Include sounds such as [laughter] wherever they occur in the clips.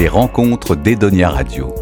Les rencontres d'Edonia Radio.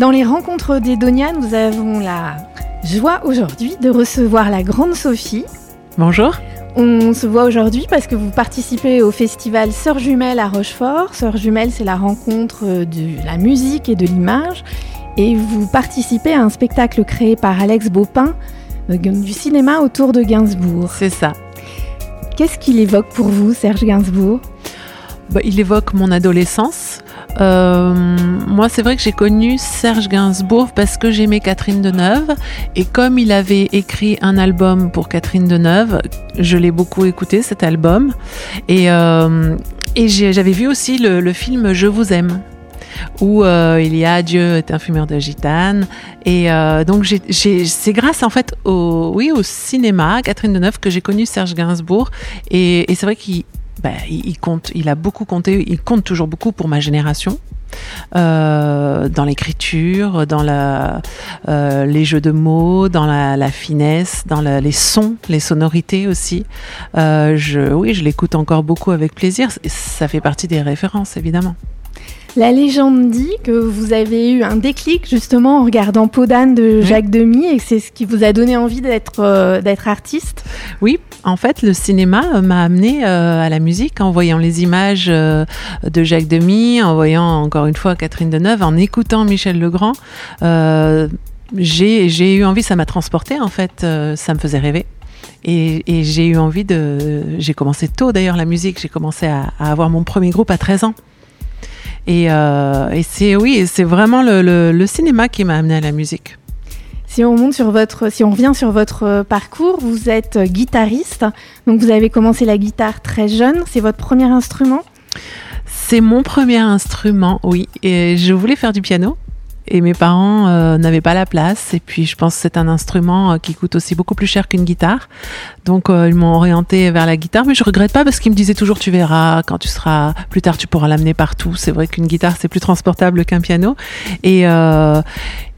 Dans les rencontres d'Edonia, nous avons la joie aujourd'hui de recevoir la grande Sophie. Bonjour. On se voit aujourd'hui parce que vous participez au festival Sœurs Jumelles à Rochefort. Sœurs Jumelles, c'est la rencontre de la musique et de l'image. Et vous participez à un spectacle créé par Alex Baupin euh, du cinéma autour de Gainsbourg. C'est ça. Qu'est-ce qu'il évoque pour vous, Serge Gainsbourg? Bah, Il évoque mon adolescence. Euh, moi, c'est vrai que j'ai connu Serge Gainsbourg parce que j'aimais Catherine Deneuve. Et comme il avait écrit un album pour Catherine Deneuve, je l'ai beaucoup écouté, cet album. Et, euh, et j'avais vu aussi le, film Je vous aime où euh, il y a Dieu est un fumeur de gitane. Et donc c'est grâce en fait au, oui, au cinéma, Catherine Deneuve, que j'ai connu Serge Gainsbourg. Et c'est vrai qu'il bah, il compte, il a beaucoup compté, il compte toujours beaucoup pour ma génération. Euh, dans l'écriture, dans la, euh, les jeux de mots, dans la, finesse, dans la, les sons, les sonorités aussi. Euh, je, oui, je l'écoute encore beaucoup avec plaisir. Ça fait partie des références, évidemment. La légende dit que vous avez eu un déclic justement en regardant Podane de Jacques Demy et c'est ce qui vous a donné envie d'être euh, d'être artiste? Oui, en fait, le cinéma m'a amené euh, à la musique en voyant les images euh, de Jacques Demy, en voyant encore une fois Catherine Deneuve, en écoutant Michel Legrand. j'ai eu envie, ça m'a transporté en fait, ça me faisait rêver. Et, et j'ai eu envie de. J'ai commencé tôt d'ailleurs la musique. J'ai commencé à, à, avoir mon premier groupe à 13 ans. Et, euh, et c'est oui, c'est vraiment le, le, le, cinéma qui m'a amené à la musique. Si on monte sur votre, si on revient sur votre parcours, vous êtes guitariste, donc vous avez commencé la guitare très jeune. C'est votre premier instrument? C'est mon premier instrument, oui. Et je voulais faire du piano et mes parents euh, n'avaient pas la place. Et puis je pense que c'est un instrument euh, qui coûte aussi beaucoup plus cher qu'une guitare. Donc euh, ils m'ont orienté vers la guitare. Mais je regrette pas parce qu'ils me disaient toujours tu verras quand tu seras plus tard tu pourras l'amener partout. C'est vrai qu'une guitare c'est plus transportable qu'un piano. Et euh,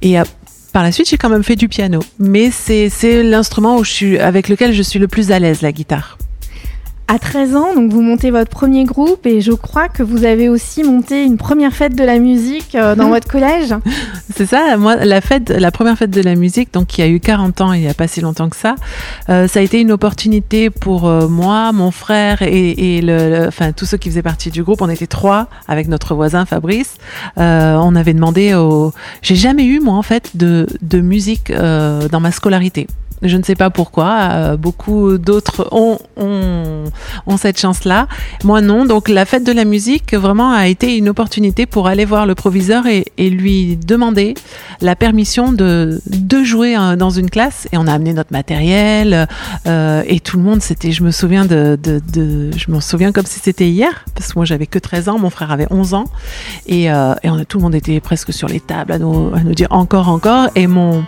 et par la suite j'ai quand même fait du piano. Mais c'est c'est l'instrument où je suis avec lequel je suis le plus à l'aise la guitare à 13 ans, donc vous montez votre premier groupe et je crois que vous avez aussi monté une première fête de la musique euh, dans votre collège. [laughs] C'est ça, moi la fête, la première fête de la musique, donc qui a eu 40 ans, il n'y a pas si longtemps que ça, euh, ça a été une opportunité pour euh, moi, mon frère et, et le, le, enfin tous ceux qui faisaient partie du groupe. On était trois avec notre voisin Fabrice. On avait demandé au, j'ai jamais eu moi en fait de, de musique dans ma scolarité. Je ne sais pas pourquoi. Euh, beaucoup d'autres ont, ont, cette chance-là. Moi, non. Donc, la fête de la musique, vraiment, a été une opportunité pour aller voir le proviseur et, lui demander la permission de, de jouer dans une classe. Et on a amené notre matériel. Euh, et tout le monde, c'était, je me souviens de, de, je m'en souviens comme si c'était hier. Parce que moi, j'avais que 13 ans. Mon frère avait 11 ans. Et, euh, et tout le monde était presque sur les tables à nous, à nous dire encore, encore. Et mon,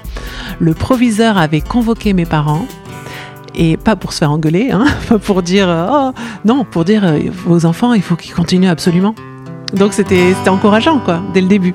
le proviseur avait convoqué mes parents et pas pour se faire engueuler, hein, [laughs] pas pour dire oh non, pour dire euh, vos enfants, il faut qu'ils continuent absolument. Donc c'était c'était encourageant quoi dès le début.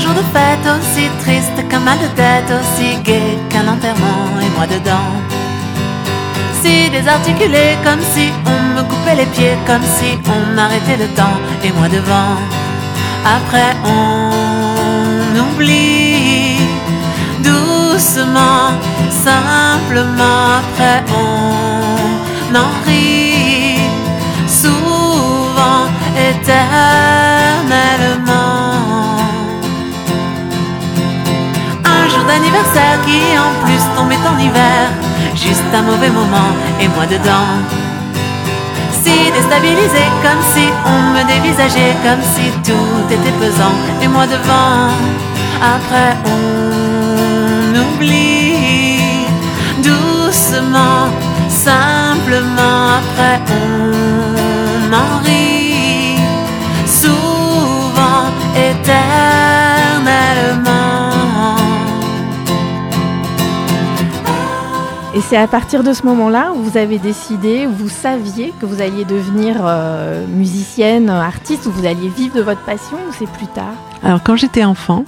Jour de fête aussi triste qu'un mal de tête, aussi gai qu'un enterrement et moi dedans. Si désarticulé, comme si on me coupait les pieds, comme si on m'arrêtait le temps et moi devant. Après on oublie doucement, simplement. Après on d'anniversaire qui en plus tombait en hiver. Juste un mauvais moment et moi dedans. Si déstabilisé, comme si on me dévisageait, comme si tout était pesant et moi devant. Après on oublie doucement, simplement. Après on en rit c'est à partir de ce moment-là où vous avez décidé, où vous saviez que vous alliez devenir euh, musicienne, artiste, où vous alliez vivre de votre passion, ou c'est plus tard? Alors quand j'étais enfant,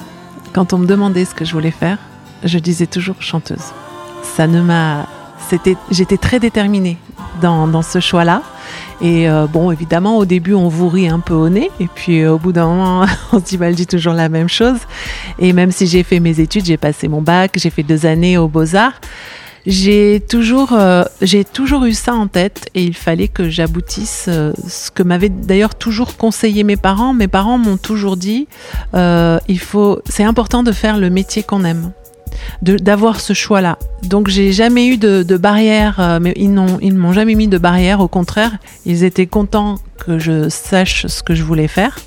quand on me demandait ce que je voulais faire, je disais toujours chanteuse. Ça ne m'a, j'étais très déterminée dans, dans ce choix-là. Et euh, bon, évidemment, au début, on vous rit un peu au nez. Et puis, euh, au bout d'un moment, [laughs] on se dit, bah, elle dit toujours la même chose. Et même si j'ai fait mes études, j'ai passé mon bac, j'ai fait deux années aux Beaux-Arts. J'ai toujours, euh, toujours eu ça en tête et il fallait que j'aboutisse euh, ce que m'avaient d'ailleurs toujours conseillé mes parents. Mes parents m'ont toujours dit, euh, il faut, c'est important de faire le métier qu'on aime d'avoir ce choix-là. Donc j'ai jamais eu de, de barrière, euh, mais ils ne m'ont jamais mis de barrière. Au contraire, ils étaient contents que je sache ce que je voulais faire.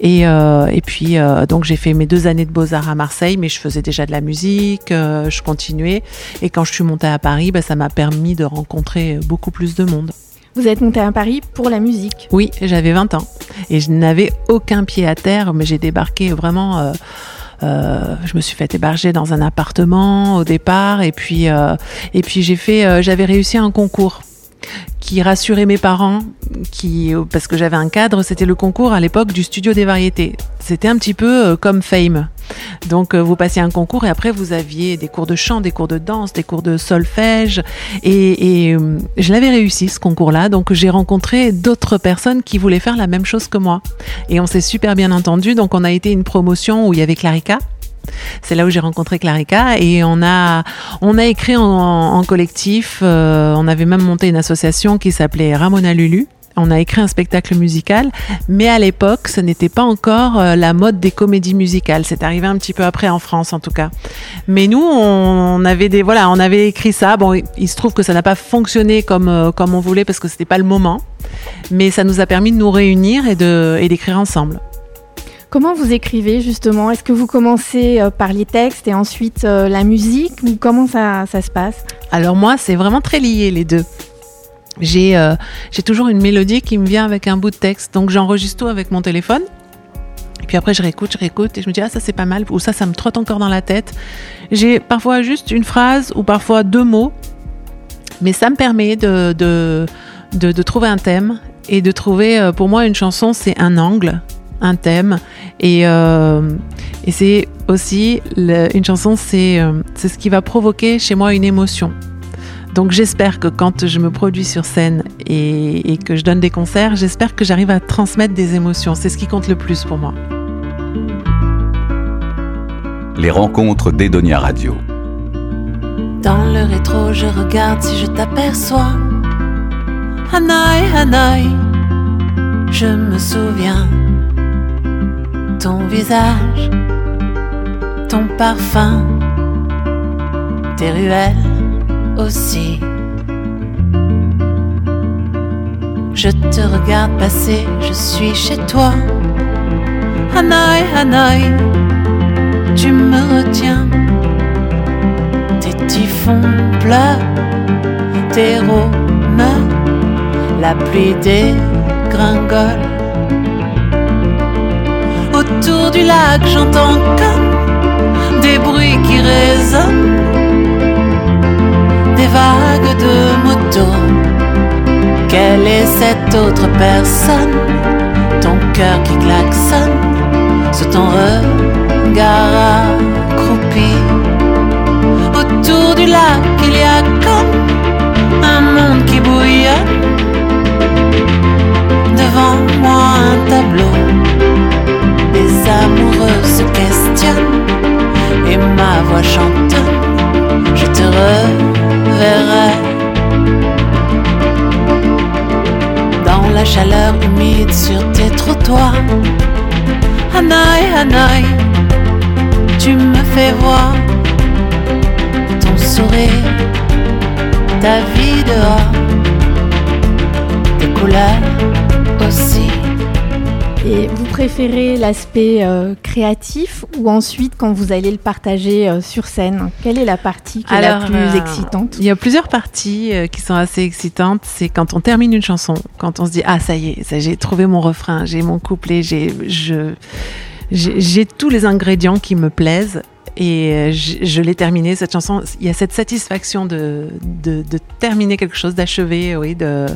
Et, euh, et puis euh, donc j'ai fait mes deux années de beaux arts à Marseille, mais je faisais déjà de la musique, je continuais. Et quand je suis montée à Paris, bah, ça m'a permis de rencontrer beaucoup plus de monde. Vous êtes montée à Paris pour la musique. Oui, j'avais 20 ans et je n'avais aucun pied à terre, mais j'ai débarqué vraiment. Euh, je me suis fait héberger dans un appartement au départ et puis euh, et puis j'ai fait, euh, j'avais réussi un concours qui rassurait mes parents, qui parce que j'avais un cadre, c'était le concours à l'époque du studio des variétés. C'était un petit peu comme Fame. Donc euh, vous passiez un concours et après vous aviez des cours de chant, des cours de danse, des cours de solfège et, euh, je l'avais réussi ce concours-là. Donc j'ai rencontré d'autres personnes qui voulaient faire la même chose que moi et on s'est super bien entendu. Donc on a été une promotion où il y avait Clarica. C'est là où j'ai rencontré Clarica et on a on a écrit en, en collectif. euh, on avait même monté une association qui s'appelait Ramona Lulu. On a écrit un spectacle musical, mais à l'époque, ce n'était pas encore euh, la mode des comédies musicales. C'est arrivé un petit peu après en France, en tout cas. Mais nous, on avait des voilà, on avait écrit ça. Bon, il- se trouve que ça n'a pas fonctionné comme euh, comme on voulait parce que c'était pas le moment, mais ça nous a permis de nous réunir et de et d'écrire ensemble. Comment vous écrivez justement? Est-ce que vous commencez euh, par les textes et ensuite la musique? Ou comment ça, ça se passe? Alors moi, c'est vraiment très lié les deux. J'ai euh, toujours une mélodie qui me vient avec un bout de texte, donc j'enregistre tout avec mon téléphone. Et puis après, je réécoute, je réécoute et je me dis ah ça c'est pas mal ou ça ça me trotte encore dans la tête. J'ai parfois juste une phrase ou parfois deux mots, mais ça me permet de de, de, trouver un thème et de trouver euh, pour moi une chanson c'est un angle, un thème et euh, et c'est aussi une chanson euh, c'est ce qui va provoquer chez moi une émotion. Donc j'espère que quand je me produis sur scène et, et que je donne des concerts, j'espère que j'arrive à transmettre des émotions. C'est ce qui compte le plus pour moi. Les rencontres d'Edonia Radio. Dans le rétro, je regarde si je t'aperçois. Hanaï, Hanaï, je me souviens. Ton visage, ton parfum, tes ruelles aussi. Je te regarde passer, je suis chez toi. Hanaï, Hanaï, tu me retiens. Tes typhons pleurent, tes rômes, la pluie dégringole. Autour du lac, j'entends comme des bruits qui résonnent, des vagues de motos. Quelle est cette autre personne? Ton cœur qui klaxonne sous ton regard accroupi. Autour du lac, il y a comme Et vous préférez l'aspect euh, créatif ou ensuite quand vous allez le partager euh, sur scène? Quelle est la partie qui est la plus euh, excitante? Il y a plusieurs parties qui sont assez excitantes. C'est quand on termine une chanson, quand on se dit ah ça y est, j'ai trouvé mon refrain, j'ai mon couplet, j'ai je j'ai j'ai tous les ingrédients qui me plaisent. Et je, je l'ai terminée, cette chanson. Il y a cette satisfaction de, de, de terminer quelque chose, d'achever, oui. De...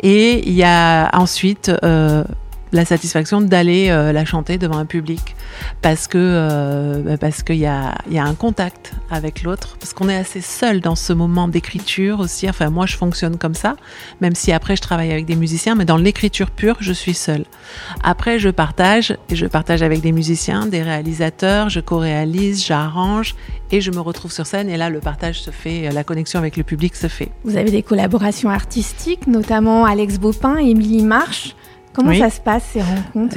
Et il y a ensuite euh, la satisfaction d'aller euh, la chanter devant un public. Parce que euh, bah, parce qu'il y a, un contact avec l'autre. Parce qu'on est assez seul dans ce moment d'écriture aussi. Enfin moi je fonctionne comme ça. Même si après je travaille avec des musiciens. Mais dans l'écriture pure je suis seule. Après je partage et je partage avec des musiciens des réalisateurs. Je co-réalise j'arrange et je me retrouve sur scène. Et là le partage se fait la connexion avec le public se fait. Vous avez des collaborations artistiques, notamment Alex Baupin et Émilie Marche. Comment Oui. ça se passe ces rencontres?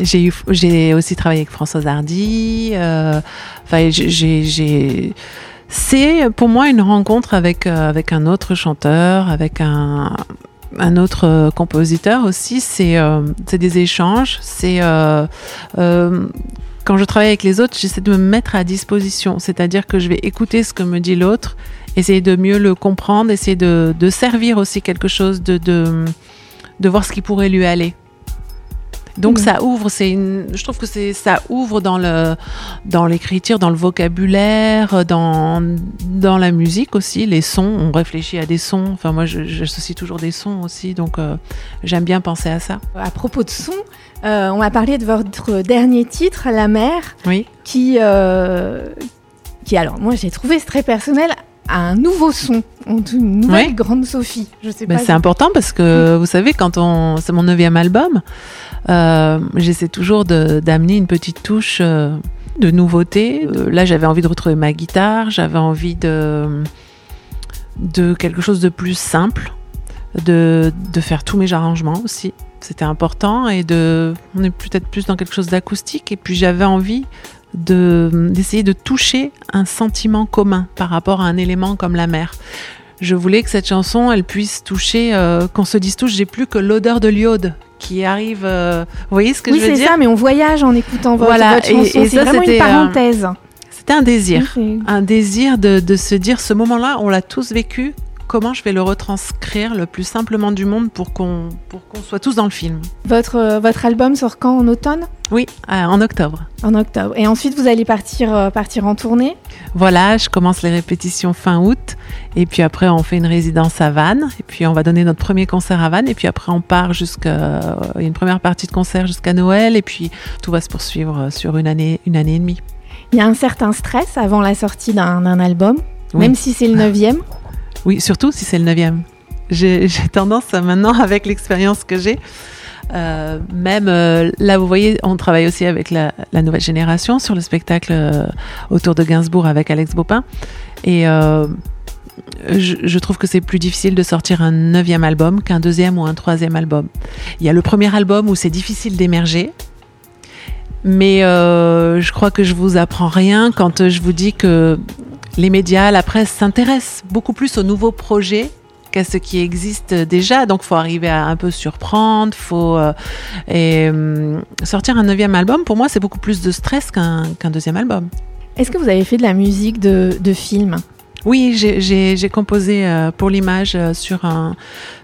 J'ai aussi travaillé avec Françoise Hardy. euh, Enfin, j'ai, j'ai- j'ai- c'est pour moi une rencontre avec euh, avec un autre chanteur, avec un un autre euh, compositeur aussi. C'est euh, c'est des échanges. C'est quand je travaille avec les autres, j'essaie de me mettre à disposition. C'est-à-dire que je vais écouter ce que me dit l'autre, essayer de mieux le comprendre, essayer de, de servir aussi quelque chose, de, de, de voir ce qui pourrait lui aller. Donc Mhm. ça ouvre, c'est une, je trouve que c'est ça ouvre dans le dans l'écriture, dans le vocabulaire, dans dans la musique aussi, les sons. On réfléchit à des sons. Enfin moi, j'associe toujours des sons aussi, donc euh, j'aime bien penser à ça. À propos de son, euh, on va parler de votre dernier titre, La mer, Oui. qui, euh, qui alors moi j'ai trouvé c'est très personnel, un nouveau son, une nouvelle Ouais. grande Sophie. Je sais Ben, pas. c'est important parce que vous savez, quand on, c'est mon neuvième album, euh, j'essaie toujours d'amener une petite touche euh, de nouveauté. Euh, là, j'avais envie de retrouver ma guitare, j'avais envie de de quelque chose de plus simple, de, de faire tous mes arrangements aussi. C'était important et de, on est peut-être plus dans quelque chose d'acoustique. Et puis j'avais envie d'essayer de toucher un sentiment commun par rapport à un élément comme la mer je voulais que cette chanson, elle puisse toucher, euh, qu'on se dise tous, j'ai plus que l'odeur de l'iode qui arrive. euh, vous voyez ce que oui, je veux c'est dire ça, mais on voyage en écoutant votre, Voilà, votre chanson. et C'est vraiment une euh, parenthèse. C'était un désir. Oui, c'est- Un désir de, de se dire, ce moment-là, on l'a tous vécu. Comment je vais le retranscrire le plus simplement du monde pour qu'on pour qu'on soit tous dans le film Votre, euh, votre album sort quand? En automne? Oui, euh, en octobre. En octobre. Et ensuite, vous allez partir, euh, partir en tournée? Voilà, je commence les répétitions fin août. Et puis après, on fait une résidence à Vannes. Et puis on va donner notre premier concert à Vannes. Et puis après, on part jusqu'à une première partie de concert jusqu'à Noël. Et puis tout va se poursuivre sur une année, une année et demie. Il y a un certain stress avant la sortie d'un d'un album, Oui. même si c'est le neuvième? [laughs] Oui, surtout si c'est le neuvième. [laughs] J'ai tendance à, maintenant, avec l'expérience que j'ai, euh, même euh, là, vous voyez, on travaille aussi avec la, nouvelle génération sur le spectacle euh, autour de Gainsbourg avec Alex Baupin. Et je, je trouve que c'est plus difficile de sortir un neuvième album qu'un deuxième ou un troisième album. Il y a le premier album où c'est difficile d'émerger. Mais je crois que je vous apprends rien quand je vous dis que les médias, la presse s'intéressent beaucoup plus aux nouveaux projets qu'à ce qui existe déjà. Donc, faut arriver à un peu surprendre. Faut euh, et hum, sortir un neuvième album. Pour moi, c'est beaucoup plus de stress qu'un deuxième album. Est-ce que vous avez fait de la musique de, de film? Oui, j'ai composé euh, pour l'image euh, sur un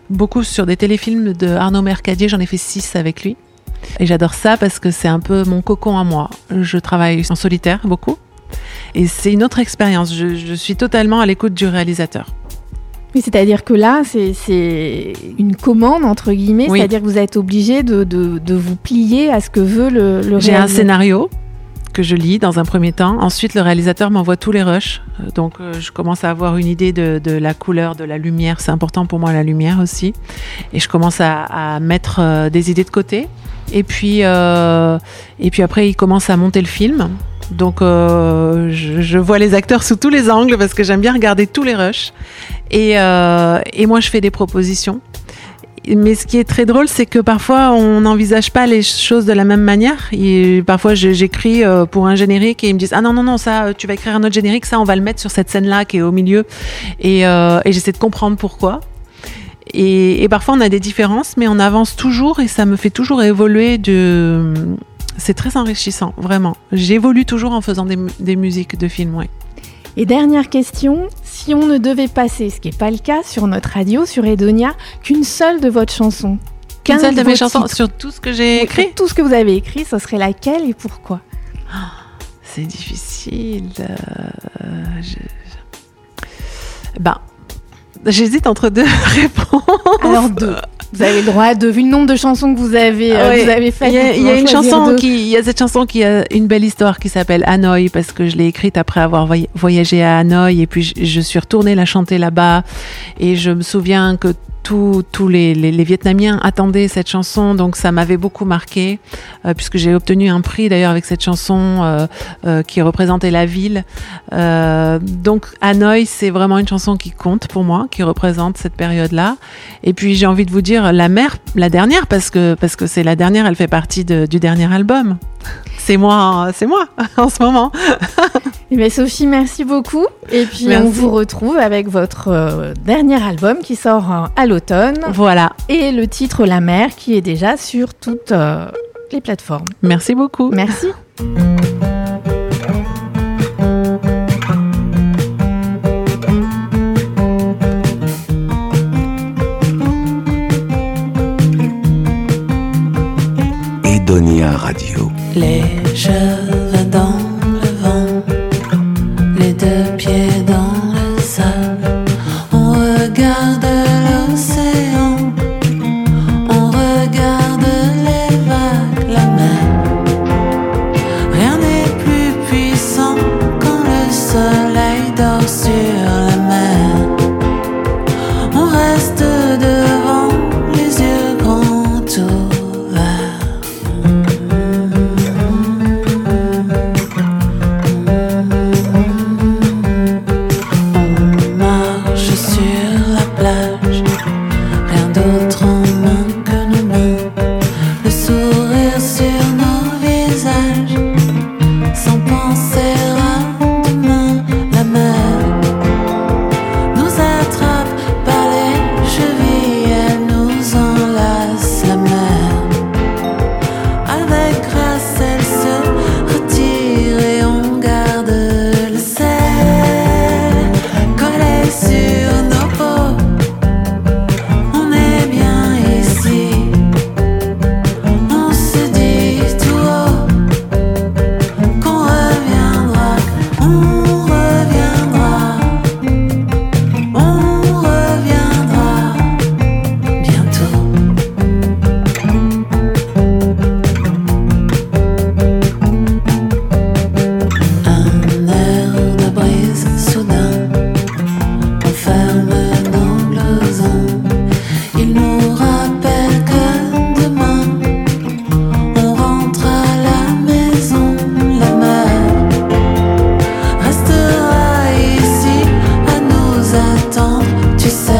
beaucoup sur des téléfilms de Arnaud Mercadier. J'en ai fait six avec lui. Et j'adore ça parce que c'est un peu mon cocon à moi. Je travaille en solitaire beaucoup. Et c'est une autre expérience. Je, je suis totalement à l'écoute du réalisateur. Oui, c'est-à-dire que là, c'est- une commande, entre guillemets, Oui. c'est-à-dire que vous êtes obligé de, de- de vous plier à ce que veut le, le J'ai un scénario que je lis dans un premier temps. Ensuite, le réalisateur m'envoie tous les rushs. Euh, Donc, euh, je commence à avoir une idée de, de la couleur, de la lumière. C'est important pour moi, la lumière aussi. Et je commence à, à mettre euh, des idées de côté. Et puis, euh, et puis après, il commence à monter le film. Donc, euh, je, vois les acteurs sous tous les angles parce que j'aime bien regarder tous les rushs. Et, euh, et moi, je fais des propositions. Mais ce qui est très drôle, c'est que parfois on n'envisage pas les choses de la même manière. Parfois j'écris euh, pour un générique et ils me disent ah non non non ça tu vas écrire un autre générique ça on va le mettre sur cette scène là qui est au milieu et, j'essaie de comprendre pourquoi. Et parfois on a des différences mais on avance toujours et ça me fait toujours évoluer de c'est très enrichissant vraiment. J'évolue toujours en faisant des, mu- des musiques de films ouais. Et dernière question, si on ne devait passer, ce qui n'est pas le cas sur notre radio, sur Edonia, qu'une seule de votre chanson, Qu'une qu'un seule de mes chansons titres, sur tout ce que j'ai écrit. tout ce que vous avez écrit, ce serait laquelle et pourquoi? C'est difficile. Euh, je- Ben, j'hésite entre deux [laughs] réponses. Alors deux. Vous avez le droit de, vu le nombre de chansons que vous avez, Ouais. vous avez faites. Il y a, y une chanson qui, il y a cette chanson qui a une belle histoire qui s'appelle Hanoï parce que je l'ai écrite après avoir voy- voyagé à Hanoï et puis je, je suis retournée la chanter là-bas et je me souviens que tous les, Vietnamiens attendaient cette chanson donc ça m'avait beaucoup marqué euh, puisque j'ai obtenu un prix d'ailleurs avec cette chanson euh, euh, qui représentait la ville. Donc Hanoï c'est vraiment une chanson qui compte pour moi, qui représente cette période-là. Et puis j'ai envie de vous dire la mère, la dernière parce que parce que c'est la dernière, elle fait partie du dernier album. C'est moi, c'est moi [laughs] en ce moment. Eh bien, Sophie, merci beaucoup. Et puis, Merci. on vous retrouve avec votre euh, dernier album qui sort euh, à l'automne Voilà. et le titre La mer qui est déjà sur toutes euh, les plateformes. Merci beaucoup. Merci. Edonia Radio. Les cheveux dans le vent, les deux pieds dans rien nous attendre. Tu sais,